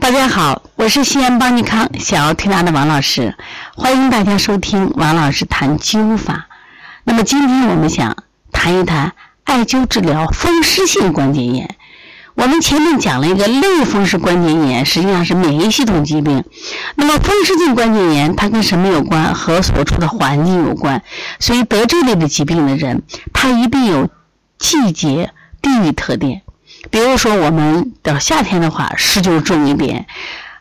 大家好，我是西安邦尼康小儿推拿的王老师，欢迎大家收听王老师谈灸法。那么今天我们想谈一谈艾灸治疗风湿性关节炎。我们前面讲了一个类风湿关节炎，实际上是免疫系统疾病。那么风湿性关节炎它跟什么有关？和所处的环境有关。所以得这类的疾病的人，他一定有季节、地域特点。比如说，我们到夏天的话，湿就重一点，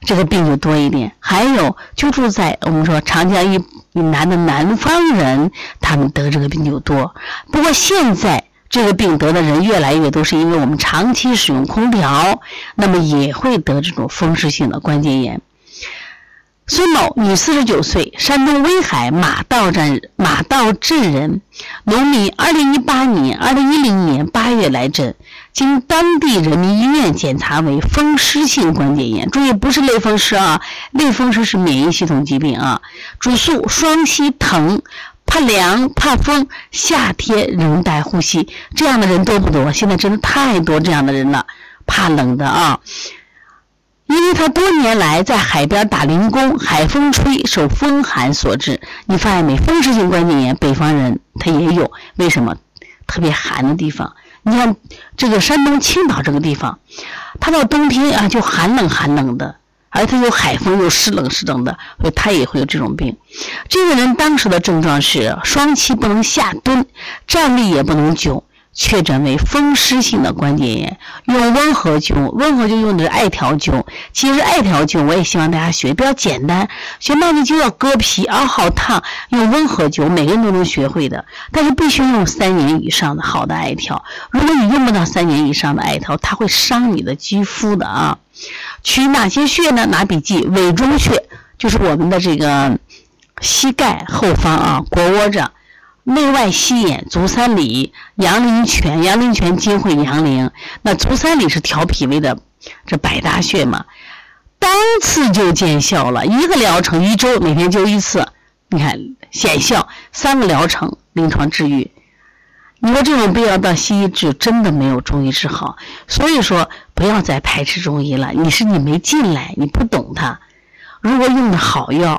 这个病就多一点。还有，就住在我们说长江以以南的南方人，他们得这个病就多。不过现在这个病得的人越来越多，是因为我们长期使用空调，那么也会得这种风湿性的关节炎。孙某，女，四十九岁，山东威海马道镇马道镇人，农民。二零一八年、二零一零年八月来诊，经当地人民医院检查为风湿性关节炎。注意，不是类风湿啊，类风湿是免疫系统疾病啊。主诉双膝疼，怕凉怕风，夏天仍带呼吸，这样的人多不多？现在真的太多这样的人了，怕冷的啊。因为他多年来在海边打零工，海风吹，受风寒所致。你发现没？风湿性关节炎，北方人他也有。为什么？特别寒的地方，你看这个山东青岛这个地方，他到冬天啊就寒冷寒冷的，而且有海风又湿冷湿冷的，所以他也会有这种病。这个人当时的症状是双膝不能下蹲，站立也不能久。确诊为风湿性的关节炎，用温和灸，温和灸用的是艾条灸。其实艾条灸我也希望大家学，比较简单。学慢你就要割皮，啊，好烫，用温和灸，每个人都能学会的。但是必须用三年以上的好的艾条。如果你用不到三年以上的艾条，它会伤你的肌肤的啊。取哪些穴呢？拿笔记，委中穴就是我们的这个膝盖后方啊，腘窝这。内外膝眼、足三里、阳陵泉、阳陵泉经会阳陵，那足三里是调脾胃的这百搭穴嘛，当次就见效了，一个疗程一周每天灸一次，你看显效，三个疗程临床治愈。你说这种病要到西医治，真的没有中医治好，所以说不要再排斥中医了。你是你没进来，你不懂它。如果用的好药。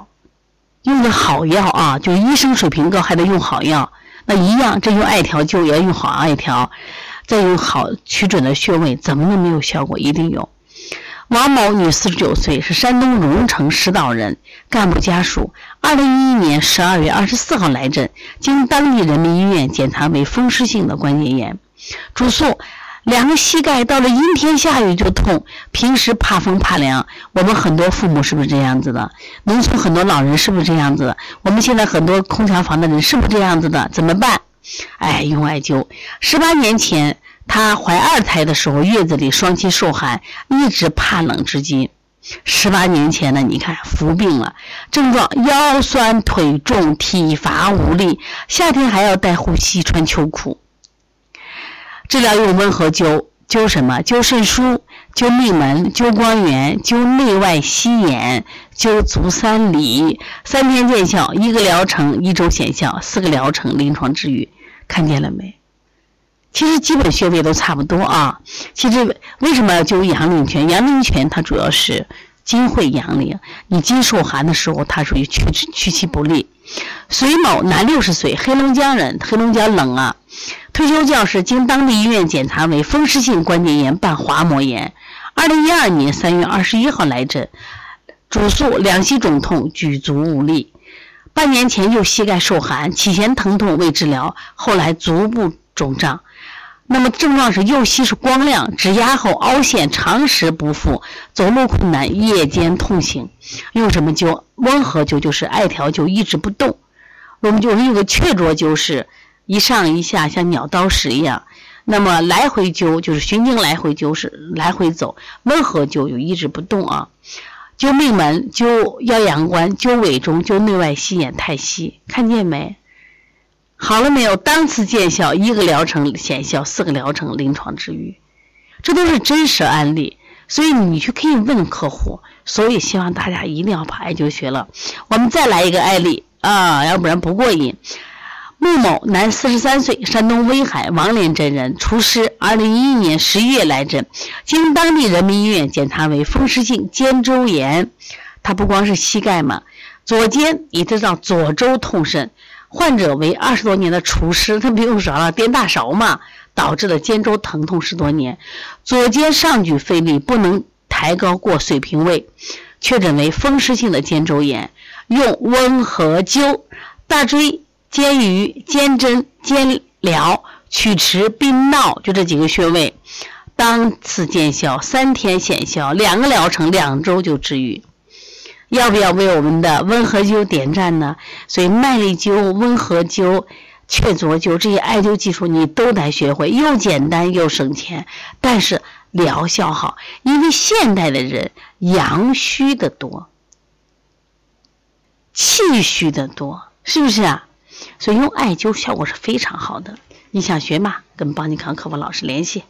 用的好药啊，就医生水平高还得用好药，那一样，这用艾条灸也要用好艾条，再用好取准的穴位，怎么能没有效果？一定有。王某，女，四十九岁，是山东荣成石岛人，干部家属。二零一一年十二月二十四号来诊，经当地人民医院检查为风湿性的关节炎，主诉。两个膝盖到了阴天下雨就痛，平时怕风怕凉。我们很多父母是不是这样子的？农村很多老人是不是这样子的？我们现在很多空调房的人是不是这样子的？怎么办？哎，用艾灸。十八年前，她怀二胎的时候，月子里双膝受寒，一直怕冷至今。十八年前呢，你看服病了，症状腰酸腿重、体乏无力，夏天还要带护膝、穿秋裤。治疗用温和灸，灸什么？灸肾腧，灸命门，灸光源，灸内外膝眼，灸足三里，三天见效，一个疗程一周显效，四个疗程临床治愈，看见了没？其实基本穴位都差不多啊。其实为什么要灸阳陵泉？阳陵泉它主要是经会阳陵，你经受寒的时候，它属于驱驱其不利。隋某，男，六十岁，黑龙江人，黑龙江冷啊。退休教师经当地医院检查为风湿性关节炎伴滑膜炎。二零一二年三月二十一号来诊，主诉两膝肿痛，举足无力。半年前右膝盖受寒，起先疼痛未治疗，后来足部肿胀。那么症状是右膝是光亮，指压后凹陷，长时不复，走路困难，夜间痛醒。用什么灸？温和灸就是艾条灸，一直不动。我们就是用个雀啄灸是。一上一下像鸟刀石一样，那么来回灸就是循经来回灸是来回走，温和灸就一直不动啊。灸命门、灸腰阳关、灸尾中、灸内外膝眼、太溪，看见没？好了没有？当次见效，一个疗程显效，四个疗程临床治愈，这都是真实案例，所以你去可以问客户。所以希望大家一定要把艾灸学了。我们再来一个案例啊，要不然不过瘾。穆某，男，四十三岁，山东威海王连镇人，厨师。二零一一年十一月来诊，经当地人民医院检查为风湿性肩周炎。他不光是膝盖嘛，左肩一直到左周痛甚。患者为二十多年的厨师，他不用勺了，颠大勺嘛，导致了肩周疼痛十多年。左肩上举费力，不能抬高过水平位，确诊为风湿性的肩周炎。用温和灸大椎。肩盂、肩针、肩髎、曲池、髌桡，就这几个穴位，当次见效，三天显效，两个疗程，两周就治愈。要不要为我们的温和灸点赞呢？所以麦粒灸、温和灸、雀啄灸这些艾灸技术你都得学会，又简单又省钱，但是疗效好。因为现代的人阳虚的多，气虚的多，是不是啊？所以用艾灸效果是非常好的，你想学吗？跟邦尼康客服老师联系。